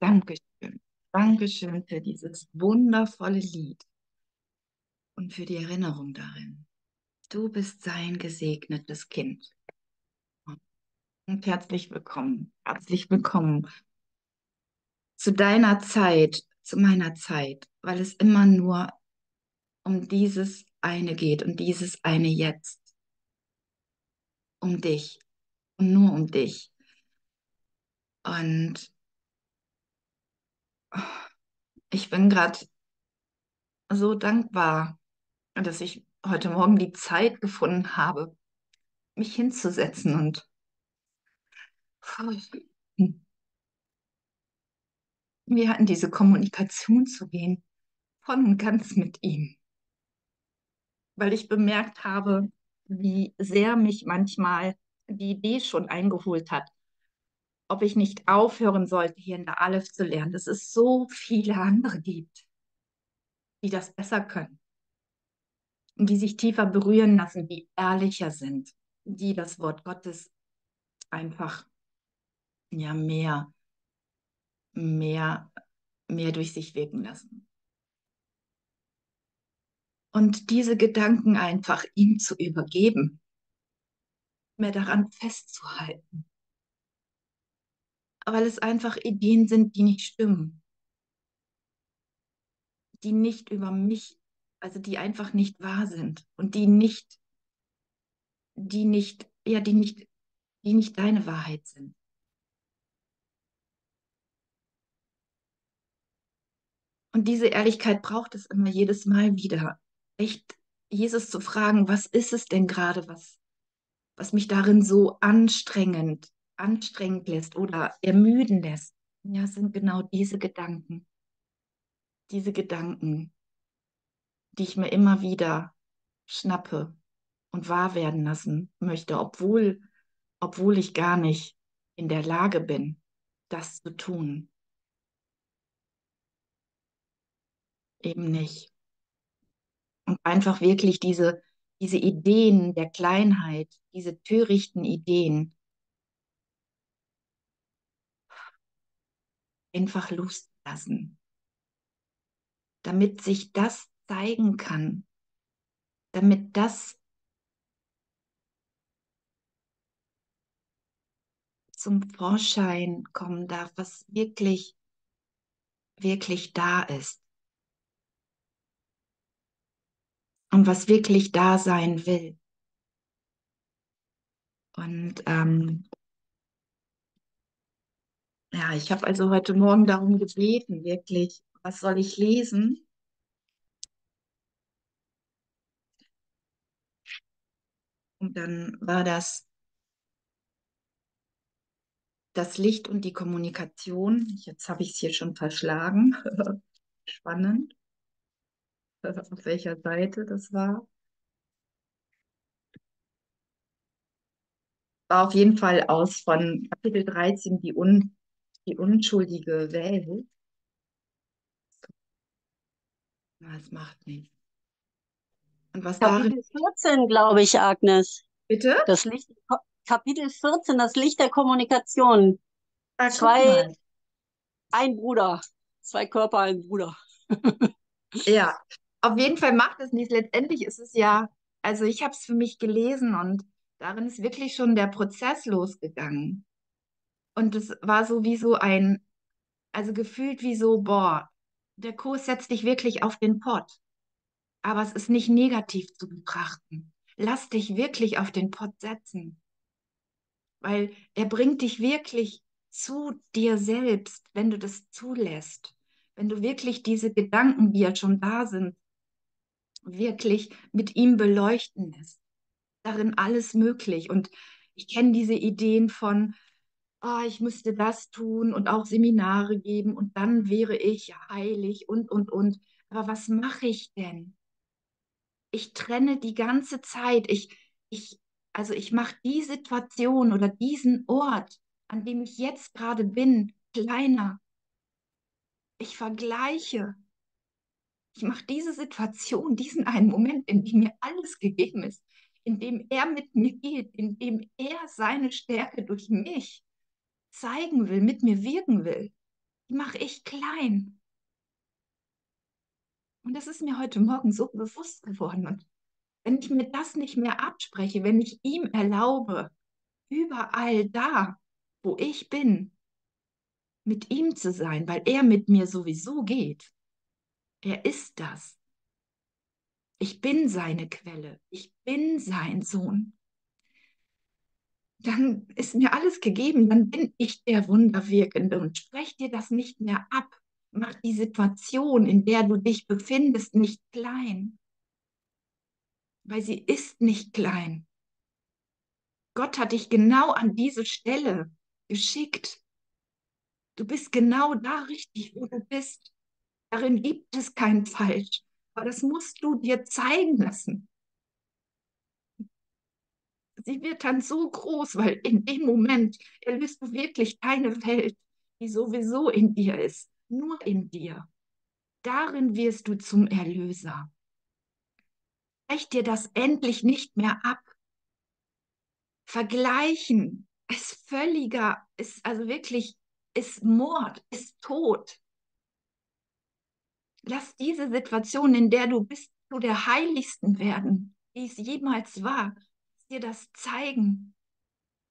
Dankeschön. Dankeschön für dieses wundervolle Lied und für die Erinnerung darin. Du bist sein gesegnetes Kind. Und herzlich willkommen, herzlich willkommen zu deiner Zeit, zu meiner Zeit, weil es immer nur um dieses eine geht, um dieses eine Jetzt. Um dich und nur um dich. Und ich bin gerade so dankbar, dass ich heute Morgen die Zeit gefunden habe, mich hinzusetzen und wir hatten diese Kommunikation zu gehen, von und ganz mit ihm. Weil ich bemerkt habe, wie sehr mich manchmal die Idee schon eingeholt hat, ob ich nicht aufhören sollte, hier in der Aleph zu lernen, dass es so viele andere gibt, die das besser können und die sich tiefer berühren lassen, die ehrlicher sind, die das Wort Gottes einfach ja mehr, mehr, mehr durch sich wirken lassen. Und diese Gedanken einfach ihm zu übergeben, mehr daran festzuhalten. Weil es einfach Ideen sind, die nicht stimmen, die nicht über mich, also die einfach nicht wahr sind und die nicht, die nicht, ja, die nicht, die nicht deine Wahrheit sind. Und diese Ehrlichkeit braucht es immer jedes Mal wieder. Echt Jesus zu fragen, was ist es denn gerade, was, was mich darin so anstrengend, anstrengend lässt oder ermüden lässt. Ja, sind genau diese Gedanken. Diese Gedanken, die ich mir immer wieder schnappe und wahr werden lassen möchte, obwohl, obwohl ich gar nicht in der Lage bin, das zu tun. eben nicht. Und einfach wirklich diese, diese Ideen der Kleinheit, diese törichten Ideen, einfach loslassen, damit sich das zeigen kann, damit das zum Vorschein kommen darf, was wirklich, wirklich da ist. und was wirklich da sein will. Und ähm, ja, ich habe also heute Morgen darum gebeten, wirklich, was soll ich lesen? Und dann war das das Licht und die Kommunikation. Jetzt habe ich es hier schon verschlagen. Spannend auf welcher Seite das war. War auf jeden Fall aus von Kapitel 13, die, un, die unschuldige Welt. Das macht nichts. Und was Kapitel darin... 14, glaube ich, Agnes. Bitte? Das Licht, Kapitel 14, das Licht der Kommunikation. Ah, zwei, ein Bruder. Zwei Körper, ein Bruder. ja, auf jeden Fall macht es nichts. Letztendlich ist es ja, also ich habe es für mich gelesen und darin ist wirklich schon der Prozess losgegangen. Und es war so wie so ein, also gefühlt wie so, boah, der Kurs setzt dich wirklich auf den Pott. Aber es ist nicht negativ zu betrachten. Lass dich wirklich auf den Pott setzen. Weil er bringt dich wirklich zu dir selbst, wenn du das zulässt. Wenn du wirklich diese Gedanken, die ja schon da sind, wirklich mit ihm beleuchten lässt. Darin alles möglich. Und ich kenne diese Ideen von, oh, ich müsste das tun und auch Seminare geben und dann wäre ich heilig und, und, und. Aber was mache ich denn? Ich trenne die ganze Zeit. Ich, ich, also ich mache die Situation oder diesen Ort, an dem ich jetzt gerade bin, kleiner. Ich vergleiche. Ich mache diese Situation, diesen einen Moment, in dem mir alles gegeben ist, in dem er mit mir geht, in dem er seine Stärke durch mich zeigen will, mit mir wirken will. die mache ich klein. Und das ist mir heute Morgen so bewusst geworden. Und wenn ich mir das nicht mehr abspreche, wenn ich ihm erlaube, überall da, wo ich bin, mit ihm zu sein, weil er mit mir sowieso geht. Er ist das. Ich bin seine Quelle. Ich bin sein Sohn. Dann ist mir alles gegeben. Dann bin ich der Wunderwirkende und sprech dir das nicht mehr ab. Mach die Situation, in der du dich befindest, nicht klein. Weil sie ist nicht klein. Gott hat dich genau an diese Stelle geschickt. Du bist genau da richtig, wo du bist. Darin gibt es kein Falsch. Aber das musst du dir zeigen lassen. Sie wird dann so groß, weil in dem Moment erlöst du wirklich deine Welt, die sowieso in dir ist, nur in dir. Darin wirst du zum Erlöser. Brech dir das endlich nicht mehr ab. Vergleichen ist völliger, ist also wirklich, ist Mord, ist Tod. Lass diese Situation, in der du bist, zu der heiligsten werden, wie es jemals war. Dir das zeigen.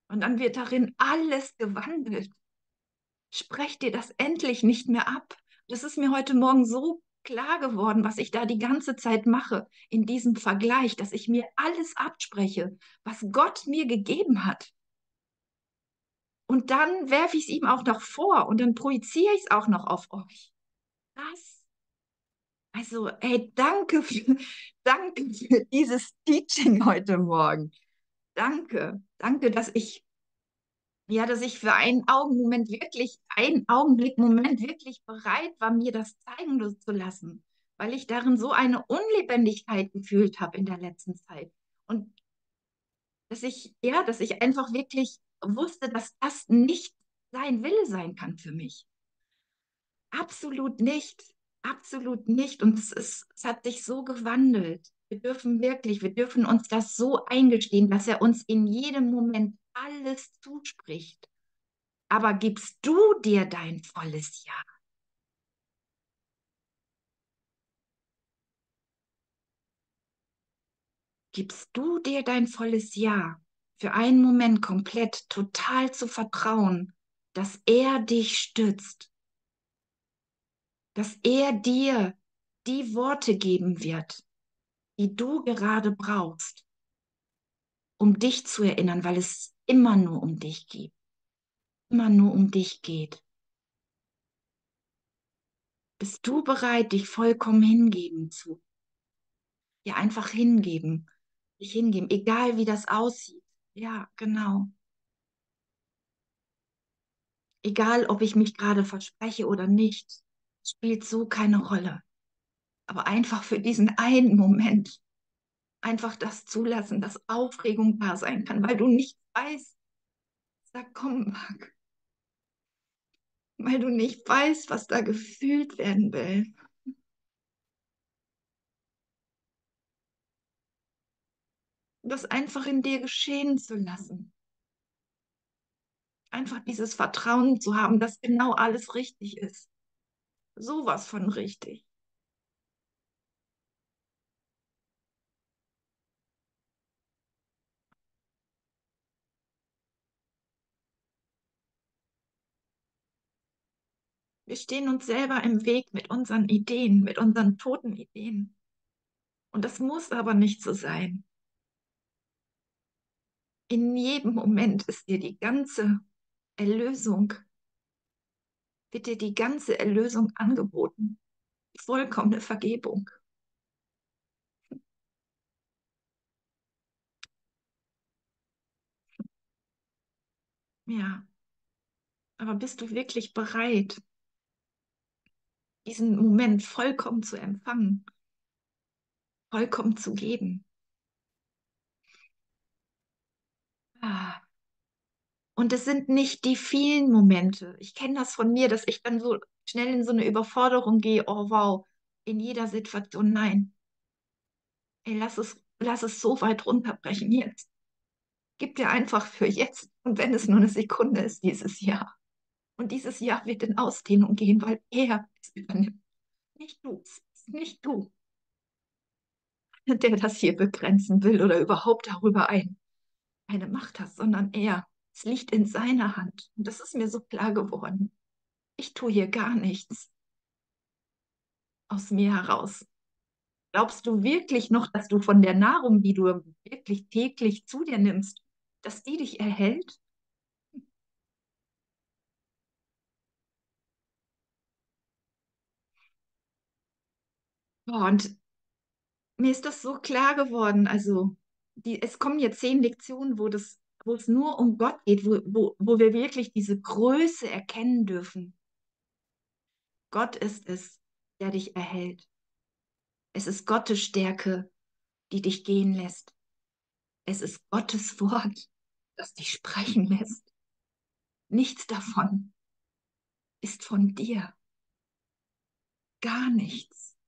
Und dann wird darin alles gewandelt. Sprech dir das endlich nicht mehr ab. Das ist mir heute Morgen so klar geworden, was ich da die ganze Zeit mache in diesem Vergleich, dass ich mir alles abspreche, was Gott mir gegeben hat. Und dann werfe ich es ihm auch noch vor und dann projiziere ich es auch noch auf euch. Das also, ey, danke für, danke für dieses Teaching heute Morgen. Danke, danke, dass ich, ja, dass ich für einen Augenmoment wirklich, einen Augenblickmoment wirklich bereit war, mir das zeigen zu lassen, weil ich darin so eine Unlebendigkeit gefühlt habe in der letzten Zeit. Und dass ich, ja, dass ich einfach wirklich wusste, dass das nicht sein Wille sein kann für mich. Absolut nicht. Absolut nicht. Und es, ist, es hat sich so gewandelt. Wir dürfen wirklich, wir dürfen uns das so eingestehen, dass er uns in jedem Moment alles zuspricht. Aber gibst du dir dein volles Ja? Gibst du dir dein volles Ja, für einen Moment komplett, total zu vertrauen, dass er dich stützt, dass er dir die Worte geben wird, die du gerade brauchst, um dich zu erinnern, weil es immer nur um dich geht. Immer nur um dich geht. Bist du bereit, dich vollkommen hingeben zu? Ja, einfach hingeben. Dich hingeben, egal wie das aussieht. Ja, genau. Egal, ob ich mich gerade verspreche oder nicht spielt so keine Rolle. Aber einfach für diesen einen Moment, einfach das zulassen, dass Aufregung da sein kann, weil du nicht weißt, was da kommen mag. Weil du nicht weißt, was da gefühlt werden will. Das einfach in dir geschehen zu lassen. Einfach dieses Vertrauen zu haben, dass genau alles richtig ist sowas von richtig. Wir stehen uns selber im Weg mit unseren Ideen, mit unseren toten Ideen. Und das muss aber nicht so sein. In jedem Moment ist dir die ganze Erlösung wird dir die ganze Erlösung angeboten. Vollkommene Vergebung. Ja, aber bist du wirklich bereit, diesen Moment vollkommen zu empfangen, vollkommen zu geben? Ah. Und es sind nicht die vielen Momente. Ich kenne das von mir, dass ich dann so schnell in so eine Überforderung gehe. Oh wow, in jeder Situation nein. Ey, lass es, lass es so weit runterbrechen jetzt. Gib dir einfach für jetzt und wenn es nur eine Sekunde ist, dieses Jahr. Und dieses Jahr wird in Ausdehnung gehen, weil er es übernimmt. Nicht du, nicht du, der das hier begrenzen will oder überhaupt darüber ein, eine Macht hast, sondern er. Es liegt in seiner Hand. Und das ist mir so klar geworden. Ich tue hier gar nichts aus mir heraus. Glaubst du wirklich noch, dass du von der Nahrung, die du wirklich täglich zu dir nimmst, dass die dich erhält? Und mir ist das so klar geworden. Also, die, es kommen jetzt zehn Lektionen, wo, das, wo es nur um Gott geht, wo, wo, wo wir wirklich diese Größe erkennen dürfen. Gott ist es, der dich erhält. Es ist Gottes Stärke, die dich gehen lässt. Es ist Gottes Wort, das dich sprechen lässt. Nichts davon ist von dir. Gar nichts.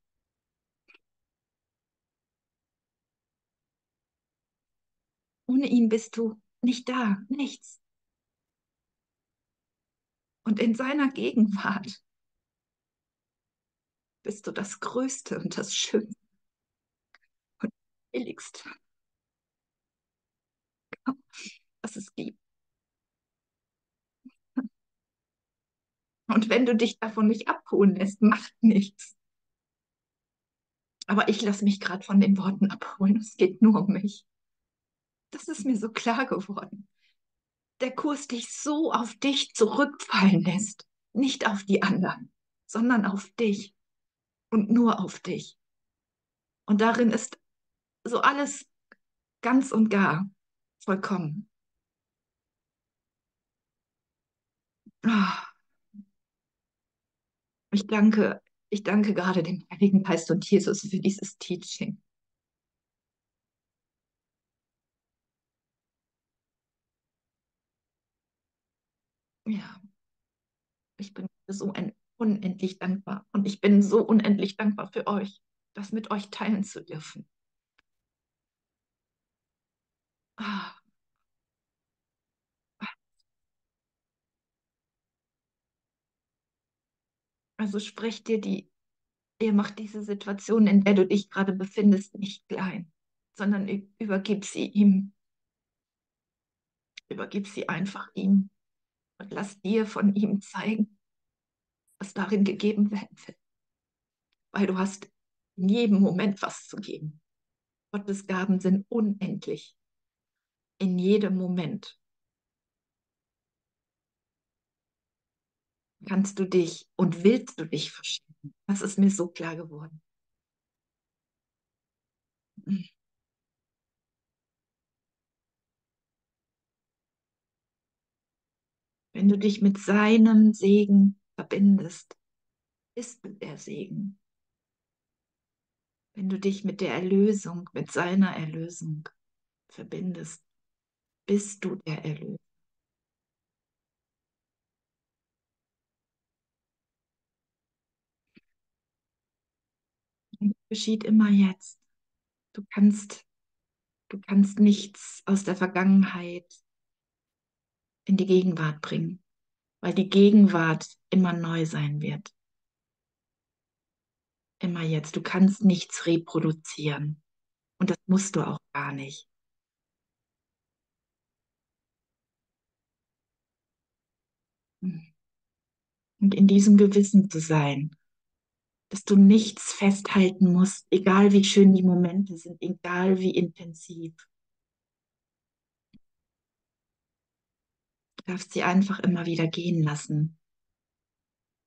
Ohne ihn bist du nicht da, nichts. Und in seiner Gegenwart bist du das Größte und das Schönste und Billigste, was es gibt. Und wenn du dich davon nicht abholen lässt, macht nichts. Aber ich lasse mich gerade von den Worten abholen. Es geht nur um mich. Das ist mir so klar geworden. Der Kurs dich so auf dich zurückfallen lässt. Nicht auf die anderen, sondern auf dich. Und nur auf dich. Und darin ist so alles ganz und gar vollkommen. Ich danke, ich danke gerade dem Heiligen Geist und Jesus für dieses Teaching. Ja, ich bin so unendlich dankbar und ich bin so unendlich dankbar für euch, das mit euch teilen zu dürfen. Ah. Also sprich dir die, ihr macht diese Situation, in der du dich gerade befindest, nicht klein, sondern übergib sie ihm. Übergib sie einfach ihm und lass dir von ihm zeigen, was darin gegeben werden will. Weil du hast in jedem Moment was zu geben. Gottes Gaben sind unendlich. In jedem Moment. kannst du dich und willst du dich verschenken? Das ist mir so klar geworden. Wenn du dich mit seinem Segen verbindest, bist du der Segen. Wenn du dich mit der Erlösung, mit seiner Erlösung verbindest, bist du der Erlöser. geschieht immer jetzt. Du kannst, du kannst nichts aus der Vergangenheit in die Gegenwart bringen, weil die Gegenwart immer neu sein wird. Immer jetzt. Du kannst nichts reproduzieren. Und das musst du auch gar nicht. Und in diesem Gewissen zu sein, dass du nichts festhalten musst, egal wie schön die Momente sind, egal wie intensiv. Du darfst sie einfach immer wieder gehen lassen,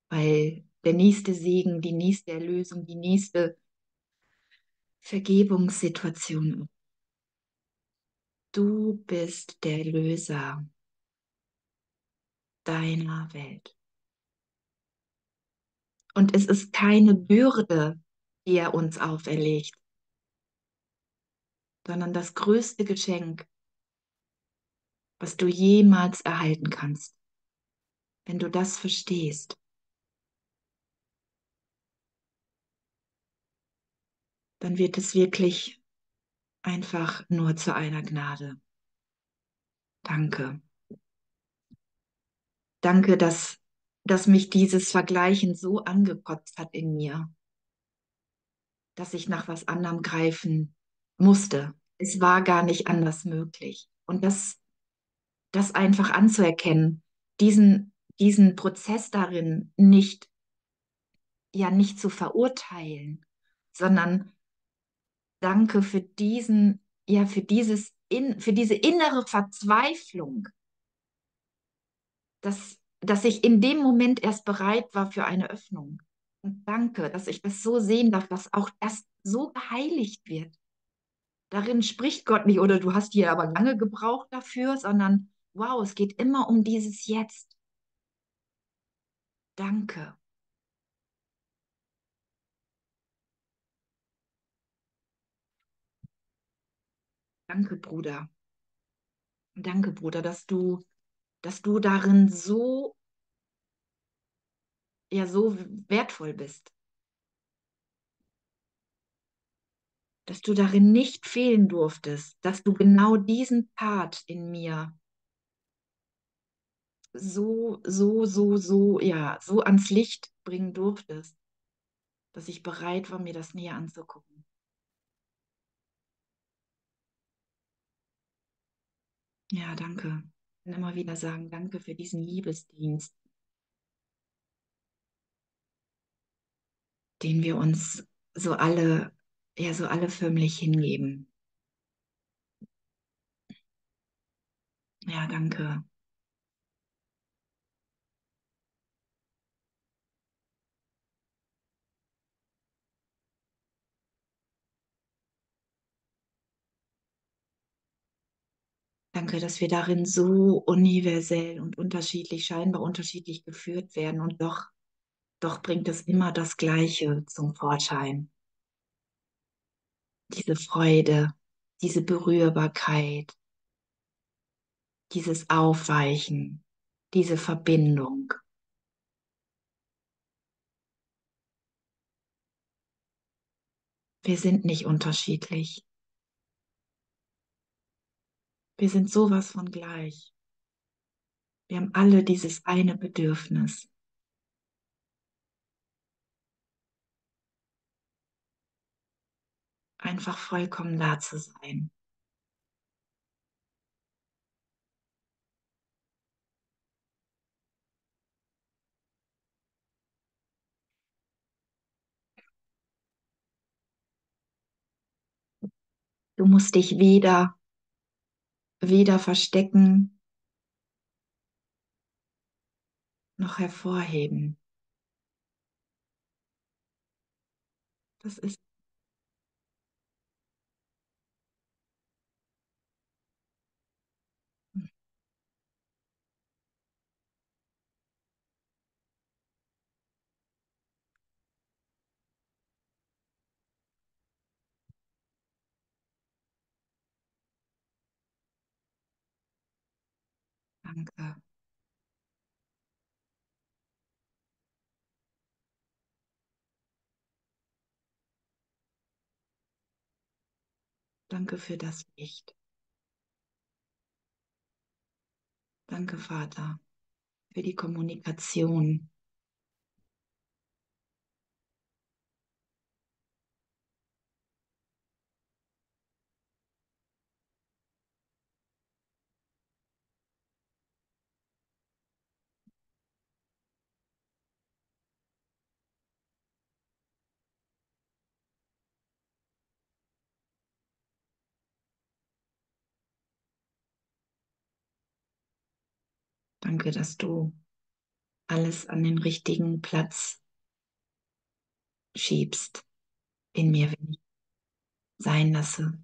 weil der nächste Segen, die nächste Erlösung, die nächste Vergebungssituation. Du bist der Löser deiner Welt. Und es ist keine Bürde, die er uns auferlegt, sondern das größte Geschenk, was du jemals erhalten kannst. Wenn du das verstehst, dann wird es wirklich einfach nur zu einer Gnade. Danke. Danke, dass dass mich dieses Vergleichen so angekotzt hat in mir, dass ich nach was anderem greifen musste. Es war gar nicht anders möglich. Und das, das einfach anzuerkennen, diesen, diesen Prozess darin nicht, ja, nicht zu verurteilen, sondern danke für diesen, ja, für dieses, in, für diese innere Verzweiflung, dass, dass ich in dem Moment erst bereit war für eine Öffnung. Und danke, dass ich das so sehen darf, dass auch das so geheiligt wird. Darin spricht Gott nicht, oder du hast hier aber lange gebraucht dafür, sondern wow, es geht immer um dieses Jetzt. Danke. Danke, Bruder. Danke, Bruder, dass du, dass du darin so, ja, so wertvoll bist. Dass du darin nicht fehlen durftest, dass du genau diesen Part in mir so, so, so, so, ja, so ans Licht bringen durftest, dass ich bereit war, mir das näher anzugucken. Ja, danke. Ich kann immer wieder sagen, danke für diesen Liebesdienst, den wir uns so alle, ja, so alle förmlich hingeben. Ja, danke. Danke, dass wir darin so universell und unterschiedlich, scheinbar unterschiedlich geführt werden und doch, doch bringt es immer das Gleiche zum Vorschein. Diese Freude, diese Berührbarkeit, dieses Aufweichen, diese Verbindung. Wir sind nicht unterschiedlich. Wir sind sowas von gleich. Wir haben alle dieses eine Bedürfnis. Einfach vollkommen da zu sein. Du musst dich weder, weder verstecken noch hervorheben. Das ist Danke. Danke für das Licht. Danke, Vater, für die Kommunikation. Danke, dass du alles an den richtigen Platz schiebst in mir, wenn ich sein lasse.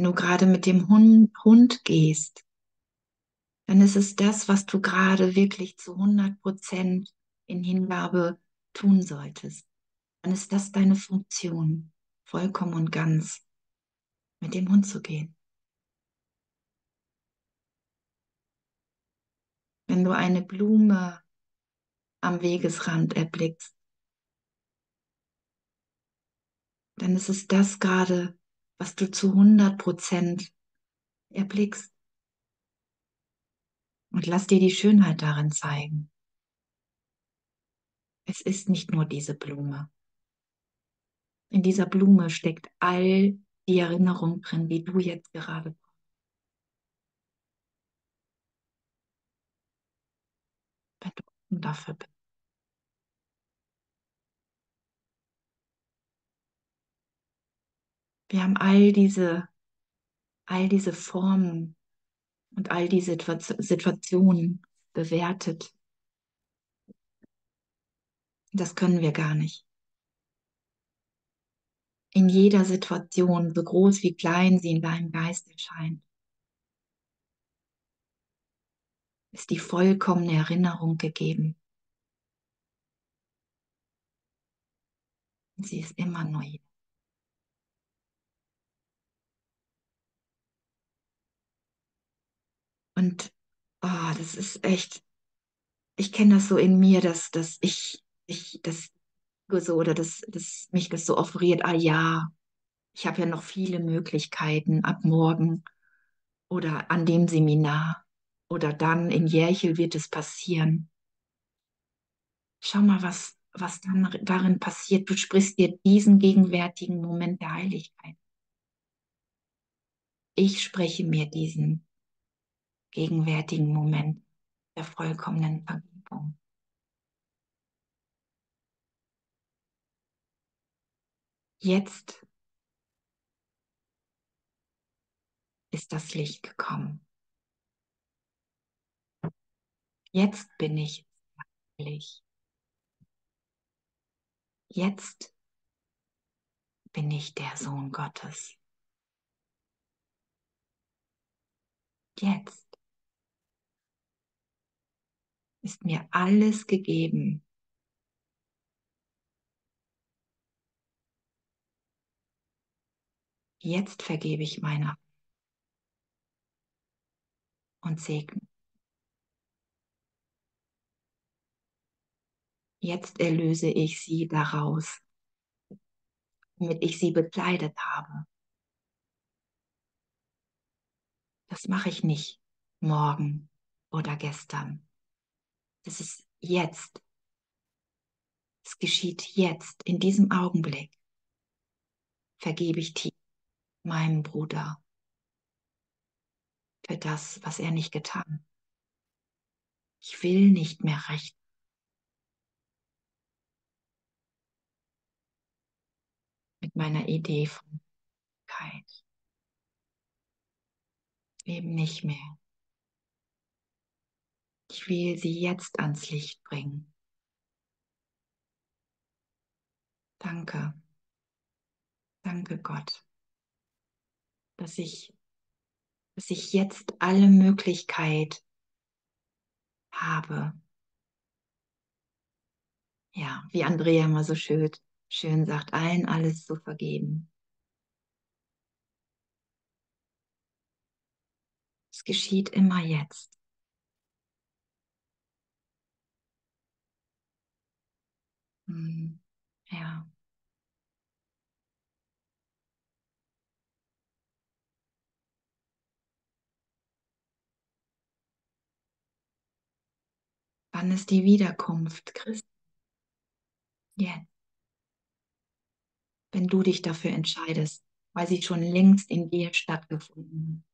Wenn du gerade mit dem Hund, Hund gehst, dann ist es das, was du gerade wirklich zu 100 Prozent in Hingabe tun solltest. Dann ist das deine Funktion. vollkommen und ganz mit dem Hund zu gehen. Wenn du eine Blume am Wegesrand erblickst, dann ist es das gerade, was du zu 100 Prozent erblickst. Und lass dir die Schönheit darin zeigen. Es ist nicht nur diese Blume. In dieser Blume steckt all die Erinnerung drin, die du jetzt gerade brauchst. Wenn du dafür bist. Wir haben all diese, all diese Formen und all diese Situationen bewertet. Das können wir gar nicht. In jeder Situation, so groß wie klein sie in deinem Geist erscheint, ist die vollkommene Erinnerung gegeben. Sie ist immer neu. Und oh, das ist echt, ich kenne das so in mir, dass, dass ich, ich, das so oder dass, dass mich das so offeriert, ah ja, ich habe ja noch viele Möglichkeiten ab morgen oder an dem Seminar oder dann in Järchel wird es passieren. Schau mal, was, was dann darin passiert. Du sprichst dir diesen gegenwärtigen Moment der Heiligkeit. Ich spreche mir diesen gegenwärtigen Moment der vollkommenen Vergebung. Jetzt ist das Licht gekommen. Jetzt bin ich heilig. Jetzt bin ich der Sohn Gottes. Jetzt ist mir alles gegeben. Jetzt vergebe ich meiner und segne. Jetzt erlöse ich sie daraus, womit ich sie bekleidet habe. Das mache ich nicht morgen oder gestern. Das ist jetzt. Es geschieht jetzt, in diesem Augenblick. Vergebe ich tief meinem Bruder für das, was er nicht getan. Ich will nicht mehr recht. Mit meiner Idee von Keit. Eben nicht mehr. Ich will sie jetzt ans Licht bringen. Danke. Danke Gott, dass ich, dass ich jetzt alle Möglichkeit habe. Ja, wie Andrea immer so schön, schön sagt, allen alles zu vergeben. Es geschieht immer jetzt. Hm, ja. Wann ist die Wiederkunft, Christ? Jetzt. Wenn du dich dafür entscheidest, weil sie schon längst in dir stattgefunden hat.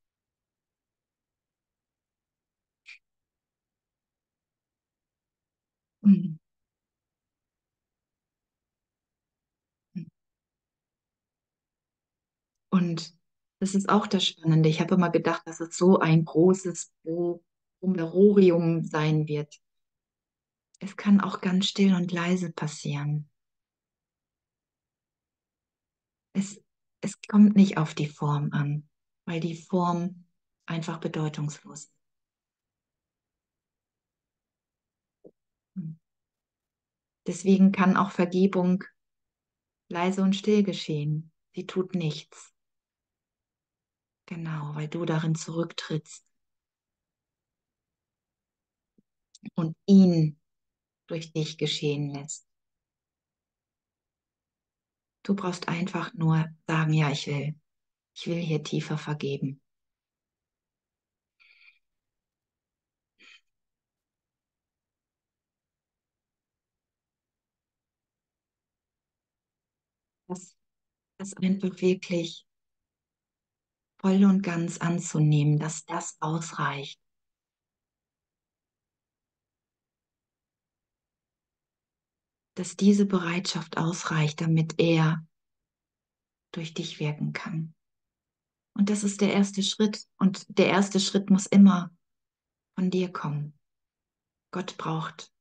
Mhm. Und das ist auch das Spannende. Ich habe immer gedacht, dass es so ein großes Brummerorium sein wird. Es kann auch ganz still und leise passieren. Es, es kommt nicht auf die Form an, weil die Form einfach bedeutungslos ist. Deswegen kann auch Vergebung leise und still geschehen. Sie tut nichts. Genau, weil du darin zurücktrittst und ihn durch dich geschehen lässt. Du brauchst einfach nur sagen, ja, ich will. Ich will hier tiefer vergeben. Das, das einfach wirklich voll und ganz anzunehmen, dass das ausreicht. Dass diese Bereitschaft ausreicht, damit er durch dich wirken kann. Und das ist der erste Schritt. Und der erste Schritt muss immer von dir kommen. Gott braucht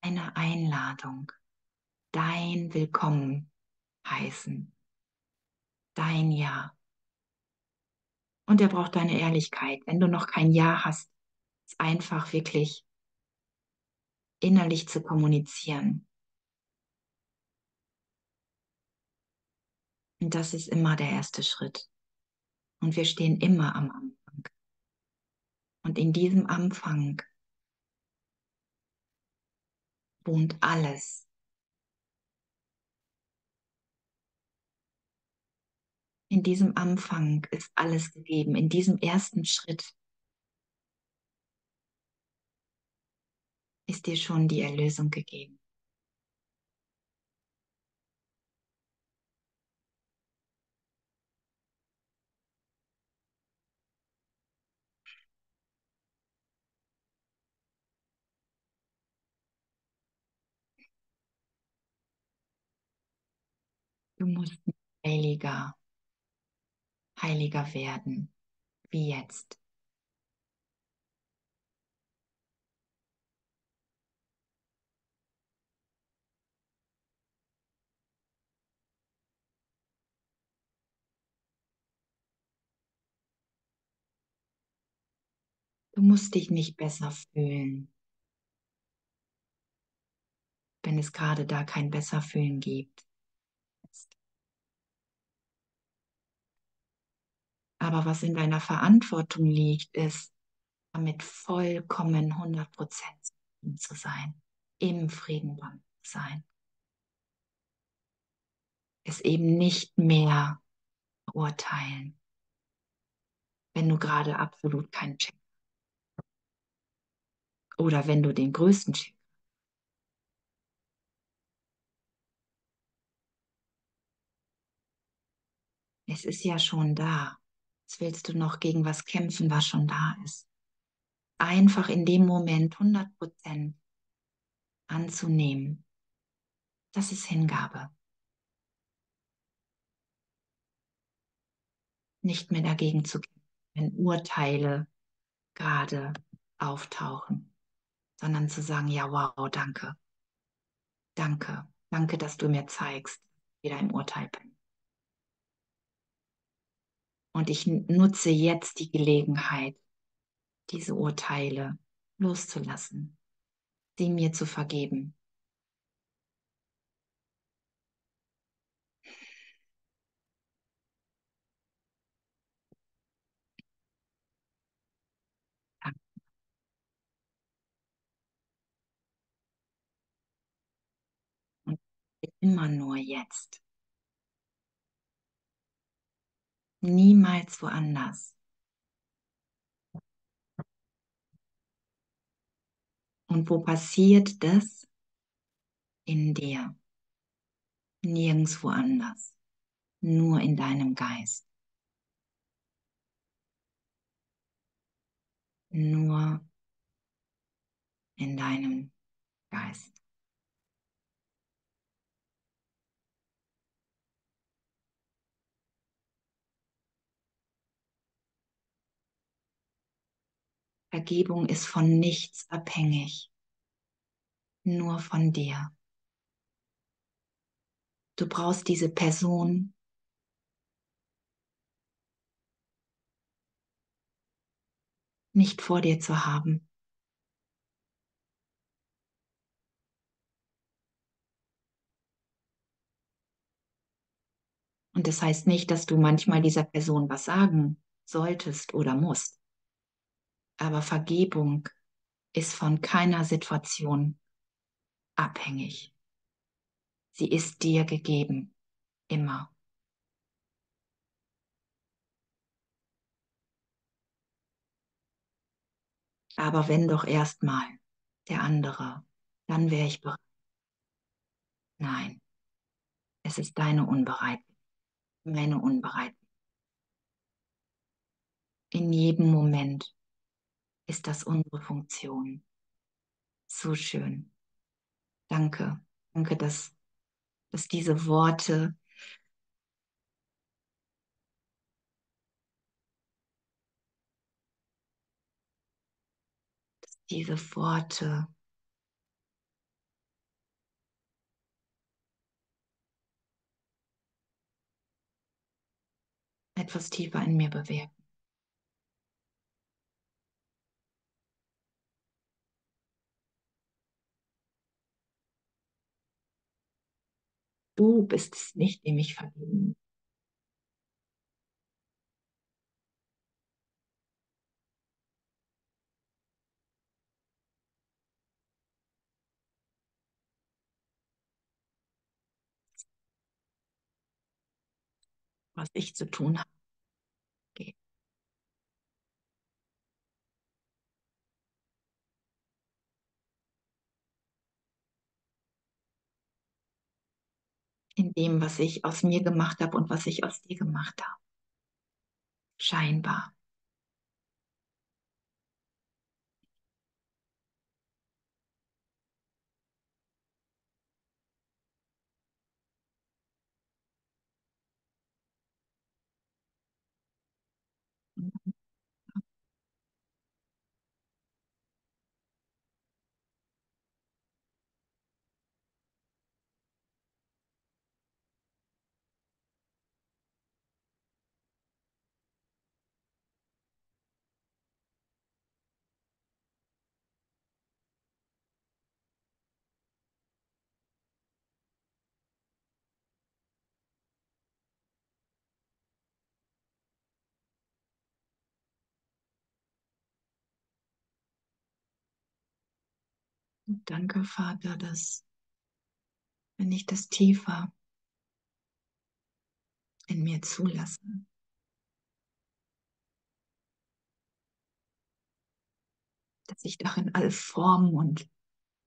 eine Einladung, dein Willkommen heißen, dein Ja. Und er braucht deine Ehrlichkeit. Wenn du noch kein Ja hast, ist einfach wirklich innerlich zu kommunizieren. Und das ist immer der erste Schritt. Und wir stehen immer am Anfang. Und in diesem Anfang wohnt alles. In diesem Anfang ist alles gegeben. In diesem ersten Schritt ist dir schon die Erlösung gegeben. Du musst heiliger, heiliger werden, wie jetzt. Du musst dich nicht besser fühlen, wenn es gerade da kein Besserfühlen gibt. Aber was in deiner Verantwortung liegt, ist, damit vollkommen 100 Prozent zu sein, im Frieden zu sein. Es eben nicht mehr urteilen, wenn du gerade absolut keinen Check oder wenn du den größten Check Es ist ja schon da. Jetzt willst du noch gegen was kämpfen, was schon da ist. Einfach in dem Moment 100 Prozent anzunehmen. Das ist Hingabe. Nicht mehr dagegen zu kämpfen, wenn Urteile gerade auftauchen, sondern zu sagen, ja, wow, danke. Danke. Danke, dass du mir zeigst, wie dein Urteil bin. Und ich nutze jetzt die Gelegenheit, diese Urteile loszulassen, sie mir zu vergeben. Immer nur jetzt. Niemals woanders. Und wo passiert das? In dir. Nirgendwo anders. Nur in deinem Geist. Nur in deinem Geist. Vergebung ist von nichts abhängig, nur von dir. Du brauchst diese Person nicht vor dir zu haben. Und das heißt nicht, dass du manchmal dieser Person was sagen solltest oder musst. Aber Vergebung ist von keiner Situation abhängig. Sie ist dir gegeben, immer. Aber wenn doch erstmal der andere, dann wäre ich bereit. Nein, es ist deine Unbereitheit, meine Unbereitheit. In jedem Moment ist das unsere Funktion. So schön. Danke, danke, dass, dass diese Worte dass diese Worte etwas tiefer in mir bewirken. Du bist es nicht, dem ich vergeben. Was ich zu tun habe. In dem, was ich aus mir gemacht habe und was ich aus dir gemacht habe. Scheinbar. Danke, Vater, dass wenn ich das tiefer in mir zulasse, dass sich darin alle Formen und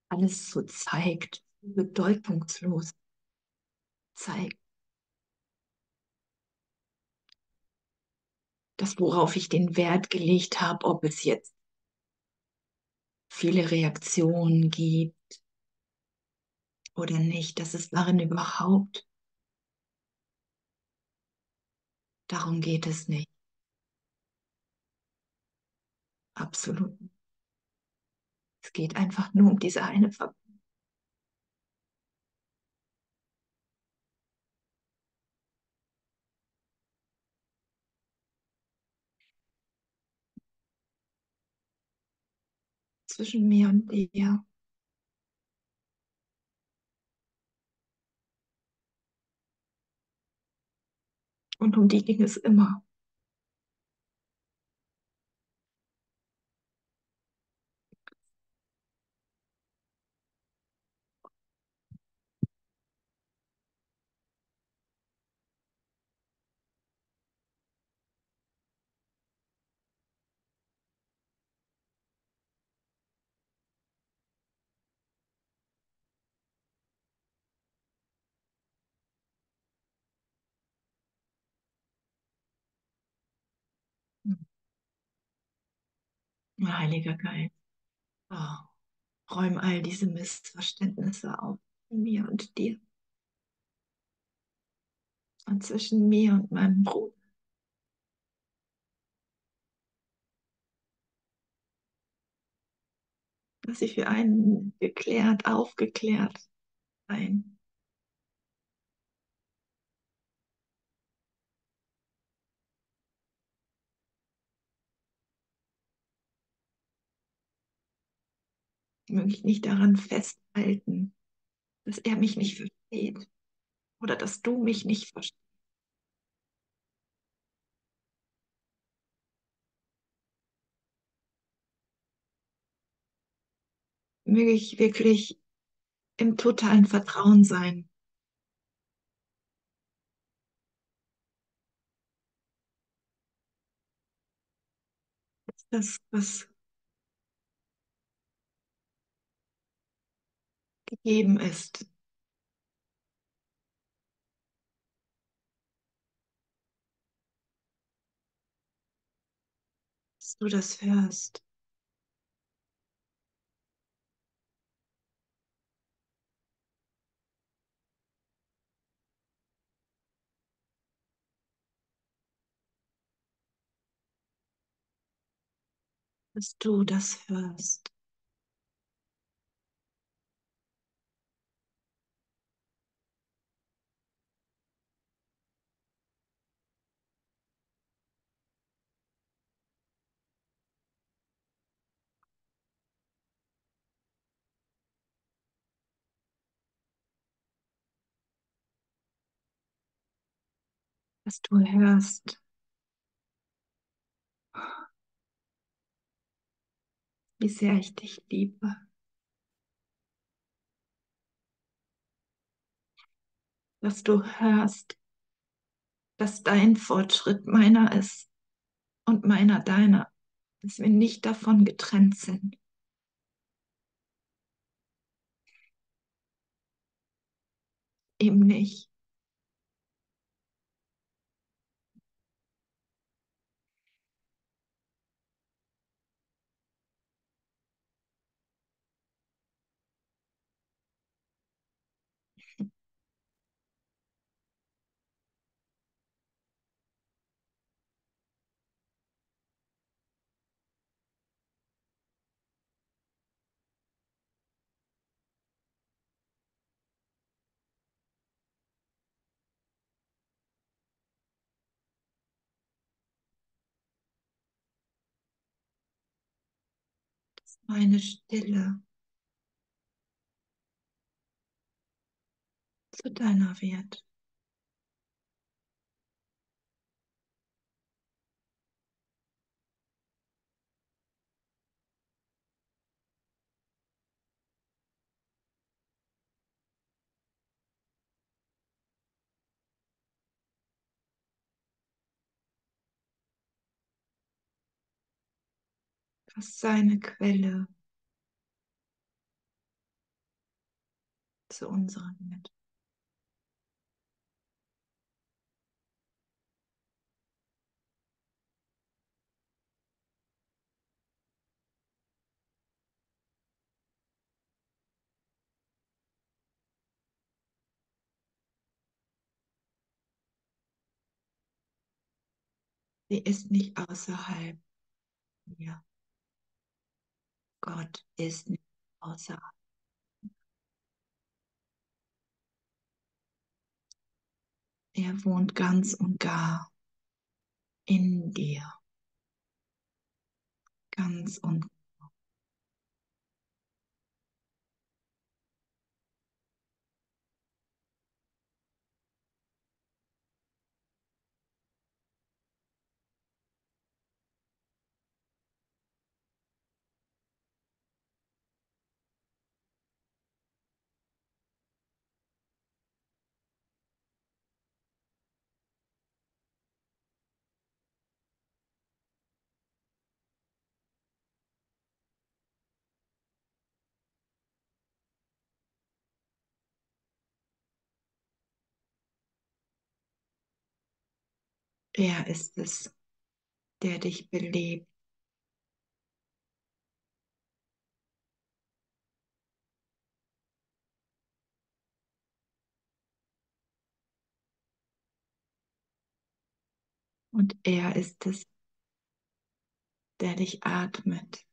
alles so zeigt, bedeutungslos zeigt. Das, worauf ich den Wert gelegt habe, ob es jetzt viele Reaktionen gibt oder nicht, dass es darin überhaupt darum geht es nicht. Absolut. Es geht einfach nur um diese eine Verbindung. Zwischen mir und dir. Und um die ging es immer. Heiliger Geist, oh, räum all diese Missverständnisse auf in mir und dir. Und zwischen mir und meinem Bruder. Dass sie für einen geklärt, aufgeklärt sein. mich nicht daran festhalten, dass er mich nicht versteht oder dass du mich nicht verstehst. Möge ich wirklich im totalen Vertrauen sein. Das, was gegeben ist. Dass du das hörst. Dass du das hörst. Dass du hörst. Wie sehr ich dich liebe. Dass du hörst, dass dein Fortschritt meiner ist und meiner deiner, dass wir nicht davon getrennt sind. Eben nicht. Meine Stille zu deiner wird. Dass seine Quelle zu unserer wird. Sie ist nicht außerhalb mir. Gott ist nicht außerhalb. Er wohnt ganz und gar in dir. Ganz und Er ist es, der dich belebt. Und er ist es, der dich atmet.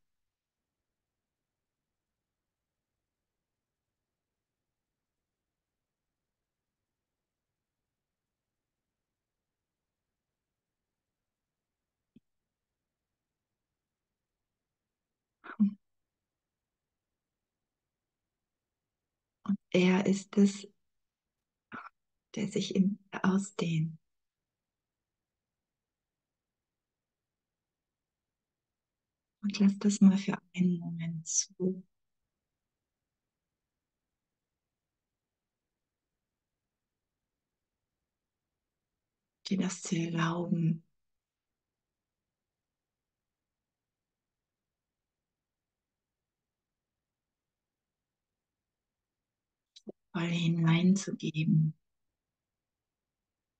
Und er ist es, der sich in, ausdehnt. Und lass das mal für einen Moment zu. Dir das zu erlauben, voll hineinzugeben,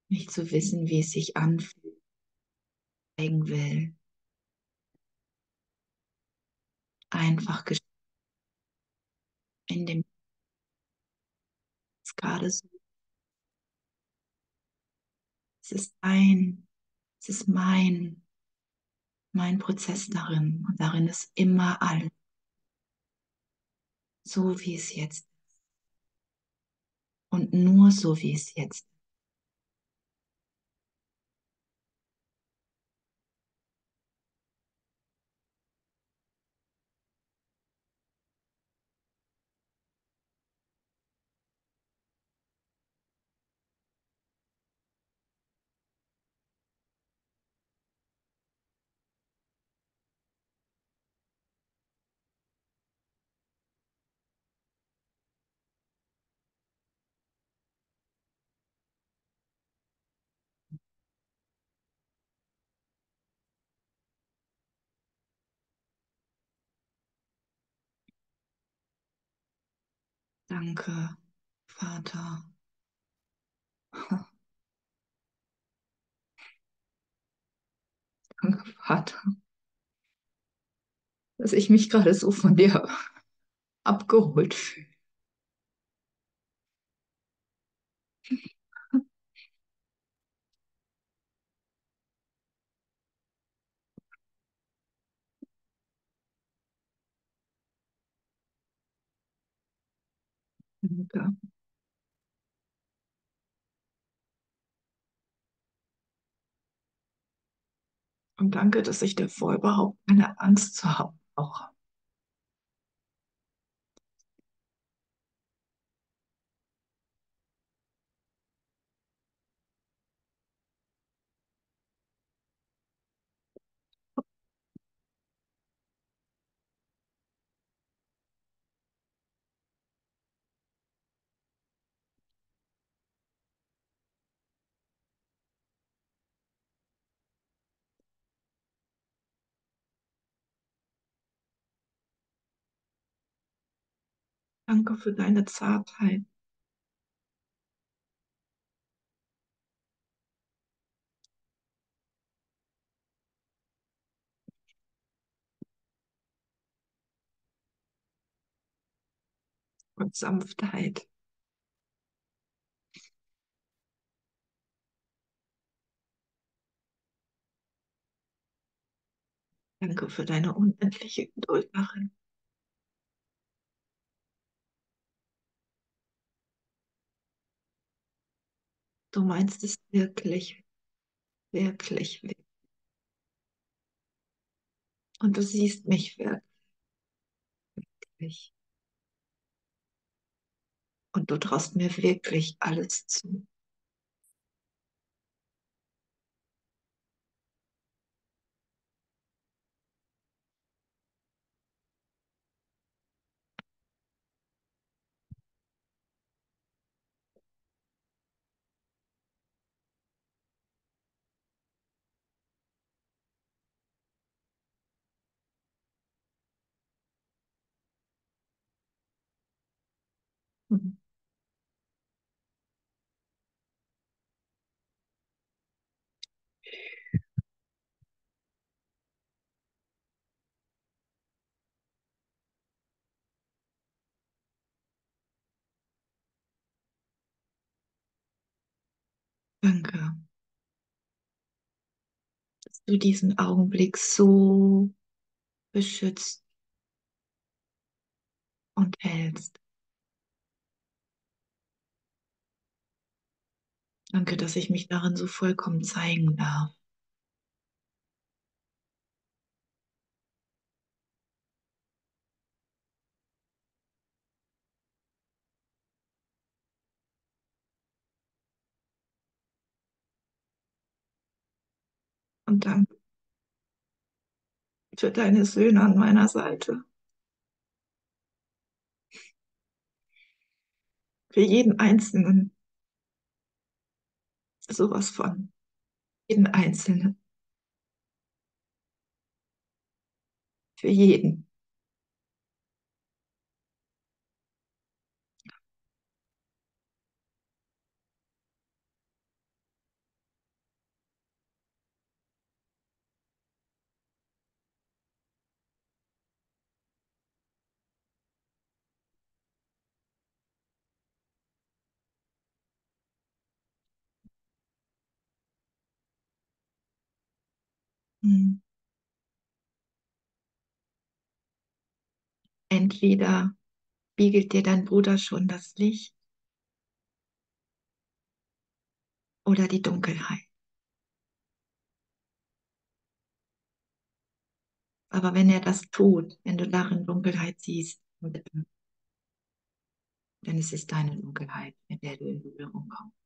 nicht zu wissen, wie es sich anfühlt, zeigen will. Einfach in dem es gerade so. Es ist ein, es ist mein, mein Prozess darin und darin ist immer alles so, wie es jetzt ist und nur so, wie es jetzt Danke, Vater. Danke, Vater, dass ich mich gerade so von dir abgeholt fühle. Danke. Und danke, dass ich davor überhaupt keine Angst zu haben brauche. Danke für deine Zartheit. Und Sanftheit. Danke für deine unendliche Geduld darin. Du meinst es wirklich, wirklich, wirklich. Und du siehst mich wirklich. Und du traust mir wirklich alles zu. Mhm. Danke, dass du diesen Augenblick so beschützt und hältst. Danke, dass ich mich darin so vollkommen zeigen darf. Und danke für deine Söhne an meiner Seite. Für jeden Einzelnen. Sowas von. Jeden Einzelnen. Für jeden. Hm. Entweder spiegelt dir dein Bruder schon das Licht oder die Dunkelheit. Aber wenn er das tut, wenn du darin Dunkelheit siehst, dann ist es deine Dunkelheit, mit der du in Berührung kommst.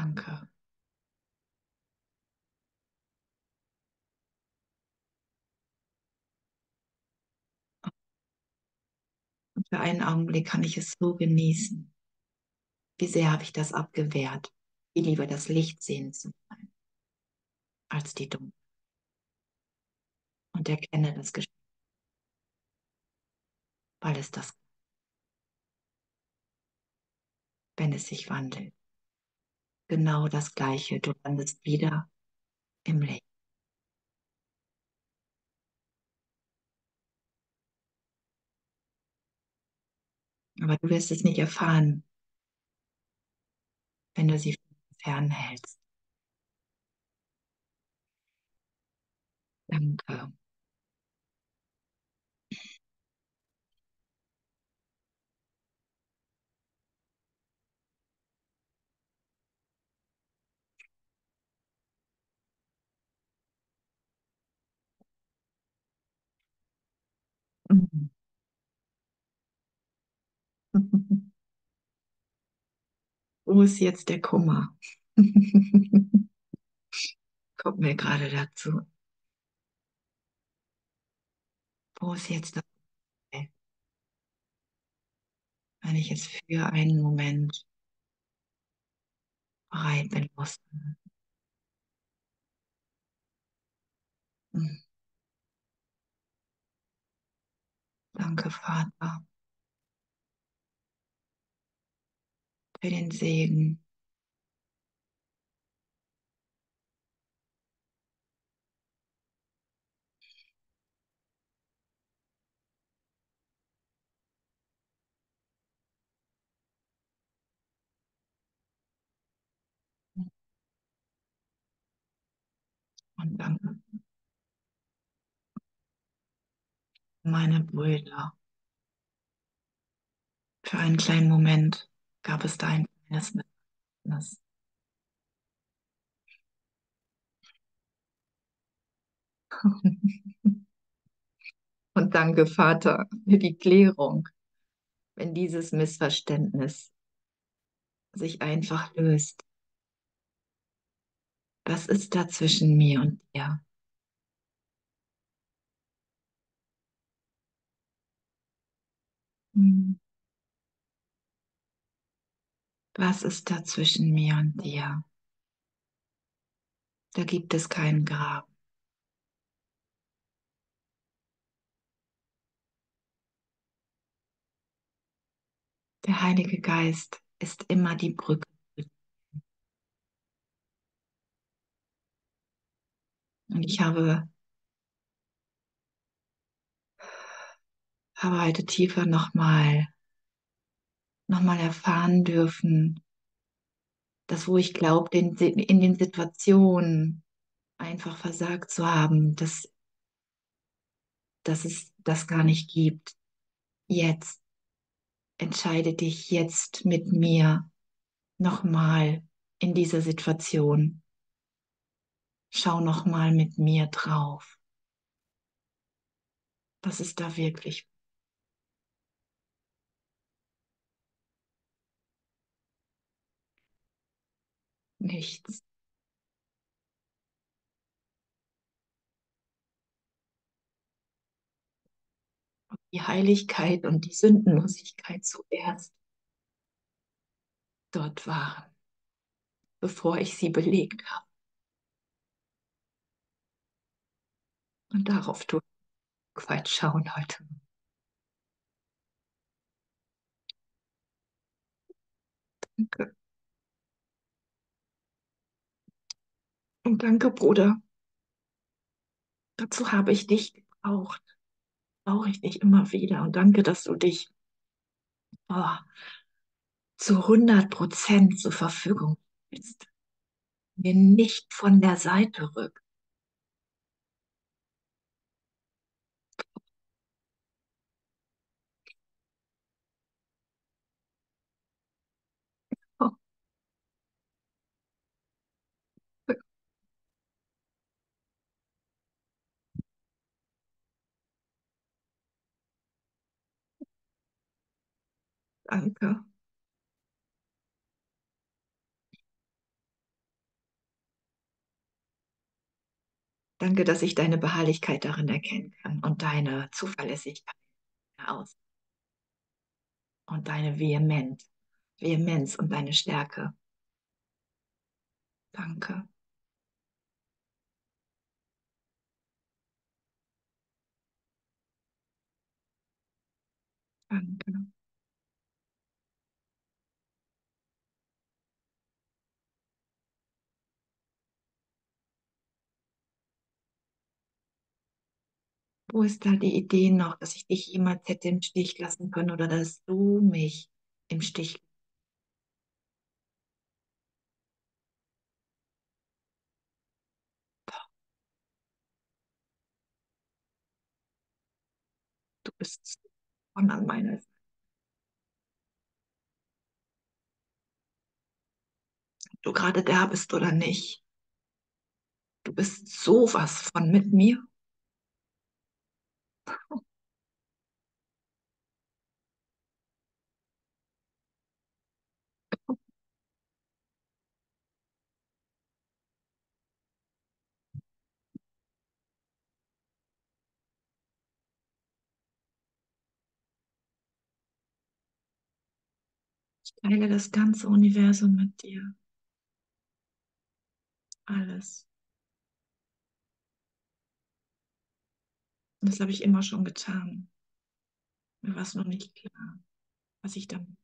Danke. Und für einen Augenblick kann ich es so genießen. Wie sehr habe ich das abgewehrt, wie lieber das Licht sehen zu wollen, als die Dunkelheit. Und erkenne das Geschenk, weil es das, wenn es sich wandelt, genau das Gleiche. Du landest wieder im Licht. Aber du wirst es nicht erfahren, wenn du sie fernhältst. Danke. Mhm. Wo ist jetzt der Kummer? Kommt mir gerade dazu. Wo ist jetzt das? Wenn ich jetzt für einen Moment bereit bin, loszulassen. Danke, Vater, für den Segen. Und danke meine Brüder. Für einen kleinen Moment gab es da ein kleines Missverständnis. Und danke, Vater, für die Klärung, wenn dieses Missverständnis sich einfach löst. Was ist da zwischen mir und dir? Hm. Was ist da zwischen mir und dir? Da gibt es keinen Grab. Der Heilige Geist ist immer die Brücke. Und ich habe, habe heute tiefer nochmal, nochmal erfahren dürfen, dass wo ich glaube, in, in den Situationen einfach versagt zu haben, dass, dass es das gar nicht gibt. Jetzt entscheide dich jetzt mit mir nochmal in dieser Situation. Schau nochmal mit mir drauf. Was ist da wirklich? Nichts. die Heiligkeit und die Sündenlosigkeit zuerst dort waren, bevor ich sie belegt habe. Und darauf tue ich weit schauen heute. Danke. Und danke, Bruder. Dazu habe ich dich gebraucht. Brauche ich dich immer wieder. Und danke, dass du dich oh, zu 100 Prozent zur Verfügung stellst. Mir nicht von der Seite rück. Danke. Danke, dass ich deine Beharrlichkeit darin erkennen kann und deine Zuverlässigkeit aus. Und deine Vehement, Vehemenz und deine Stärke. Danke. Danke. Ist da die Idee noch, dass ich dich jemals hätte im Stich lassen können oder dass du mich im Stich Du bist von an meiner Seite. Du gerade da bist oder nicht. Du bist sowas von mit mir. Ich teile das ganze Universum mit dir. Alles. Und das habe ich immer schon getan. Mir war es noch nicht klar, was ich damit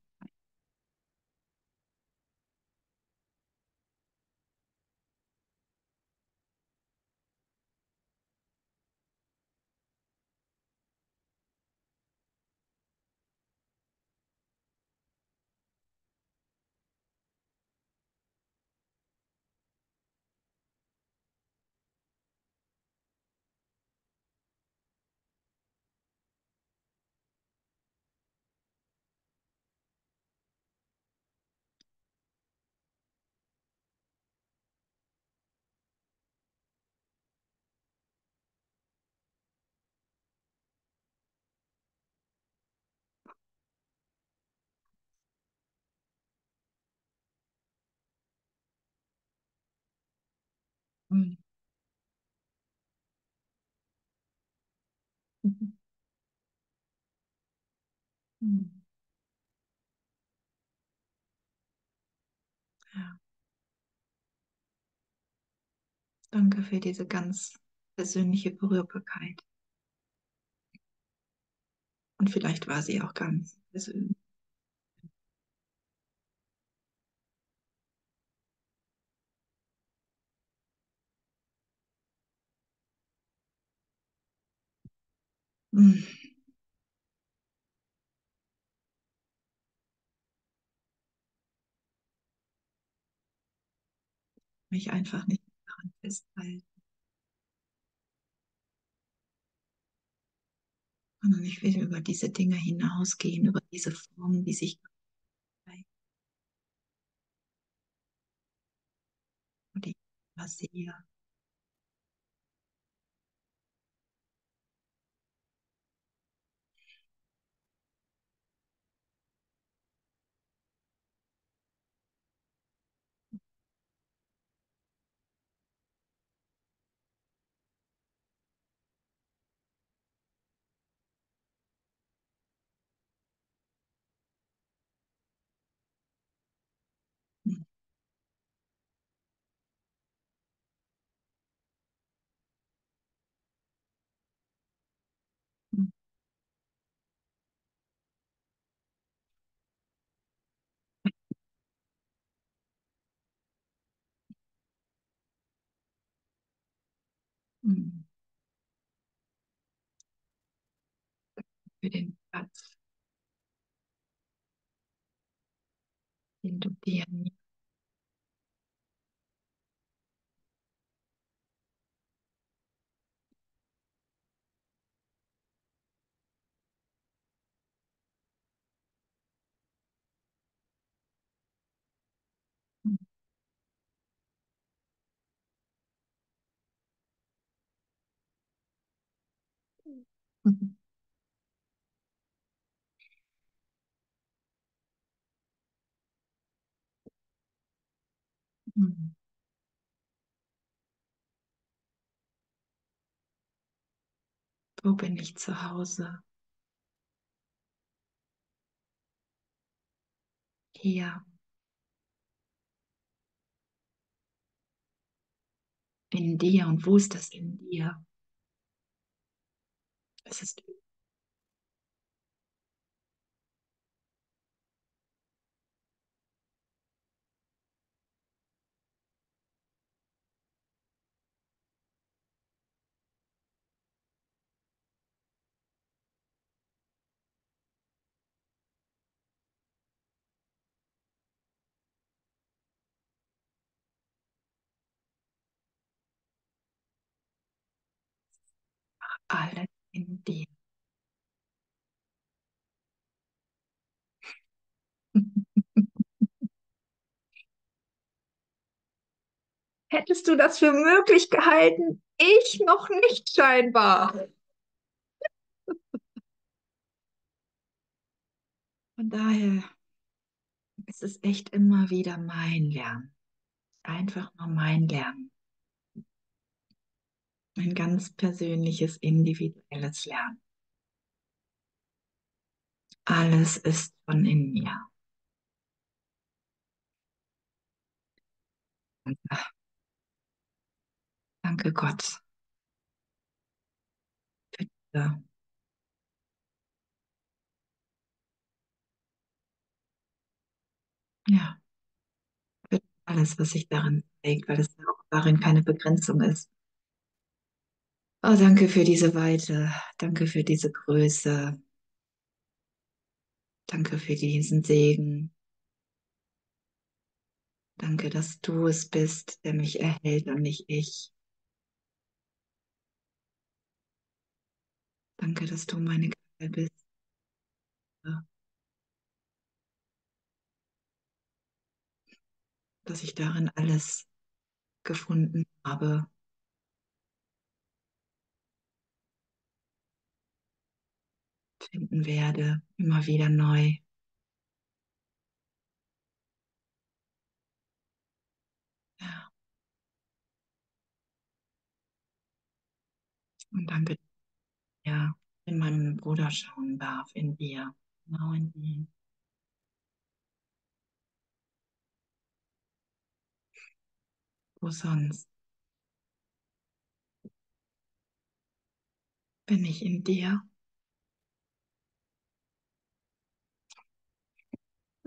Mhm. Mhm. Mhm. Ja. Danke für diese ganz persönliche Berührbarkeit. Und vielleicht war sie auch ganz persönlich. Mich einfach nicht daran festhalten. Sondern ich will über diese Dinge hinausgehen, über diese Formen, die sich die ich sehe. Hm. Für den Platz, den du dir nie Hm. Wo bin ich zu Hause? Hier. In dir. Und wo ist das in dir? Es ist alles dir. Hättest du das für möglich gehalten? Ich noch nicht scheinbar. Von daher ist es echt immer wieder mein Lernen. Einfach nur mein Lernen. Ein ganz persönliches, individuelles Lernen. Alles ist von in mir. Danke Gott für diese ja, für alles, was sich darin zeigt, weil es auch darin keine Begrenzung ist. Oh, danke für diese Weite, danke für diese Größe, danke für diesen Segen. Danke, dass du es bist, der mich erhält und nicht ich. Danke, dass du meine Quelle bist. Dass ich darin alles gefunden habe. Finden werde, immer wieder neu. Ja. Und danke, ja, in meinem Bruder schauen darf, in dir, genau in dir. Wo sonst? Bin ich in dir?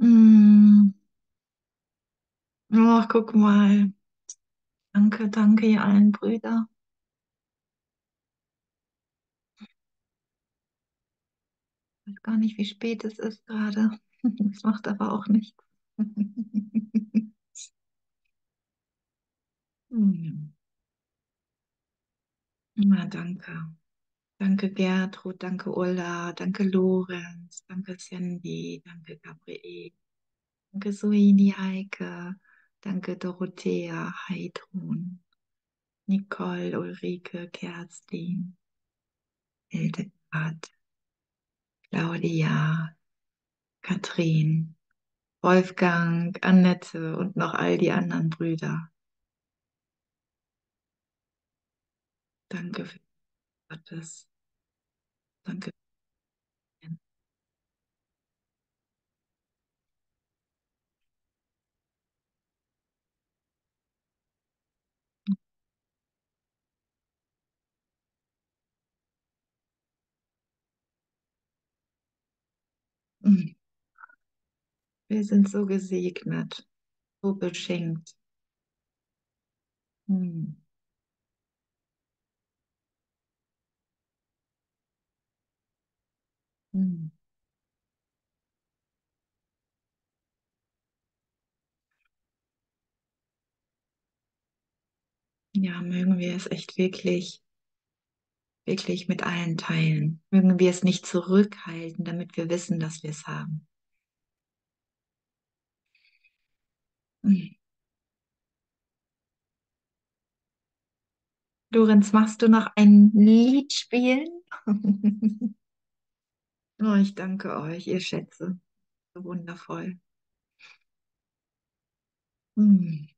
Mm. Oh, guck mal. Danke, danke, ihr allen Brüder. Ich weiß gar nicht, wie spät es ist gerade. Das macht aber auch nichts. Hm. Na, danke. Danke Gertrud, danke Ulla, danke Lorenz, danke Sandy, danke Gabriel, danke Suini Heike, danke Dorothea, Heidrun, Nicole, Ulrike, Kerstin, Hildegard, Claudia, Katrin, Wolfgang, Annette und noch all die anderen Brüder. Danke für Gottes. Danke. Wir sind so gesegnet, so beschenkt. Hm. Hm. Ja, mögen wir es echt wirklich, wirklich mit allen teilen. Mögen wir es nicht zurückhalten, damit wir wissen, dass wir es haben. Hm. Lorenz, machst du noch ein Lied spielen? oh, ich danke euch, ihr Schätze. Wundervoll. Hm.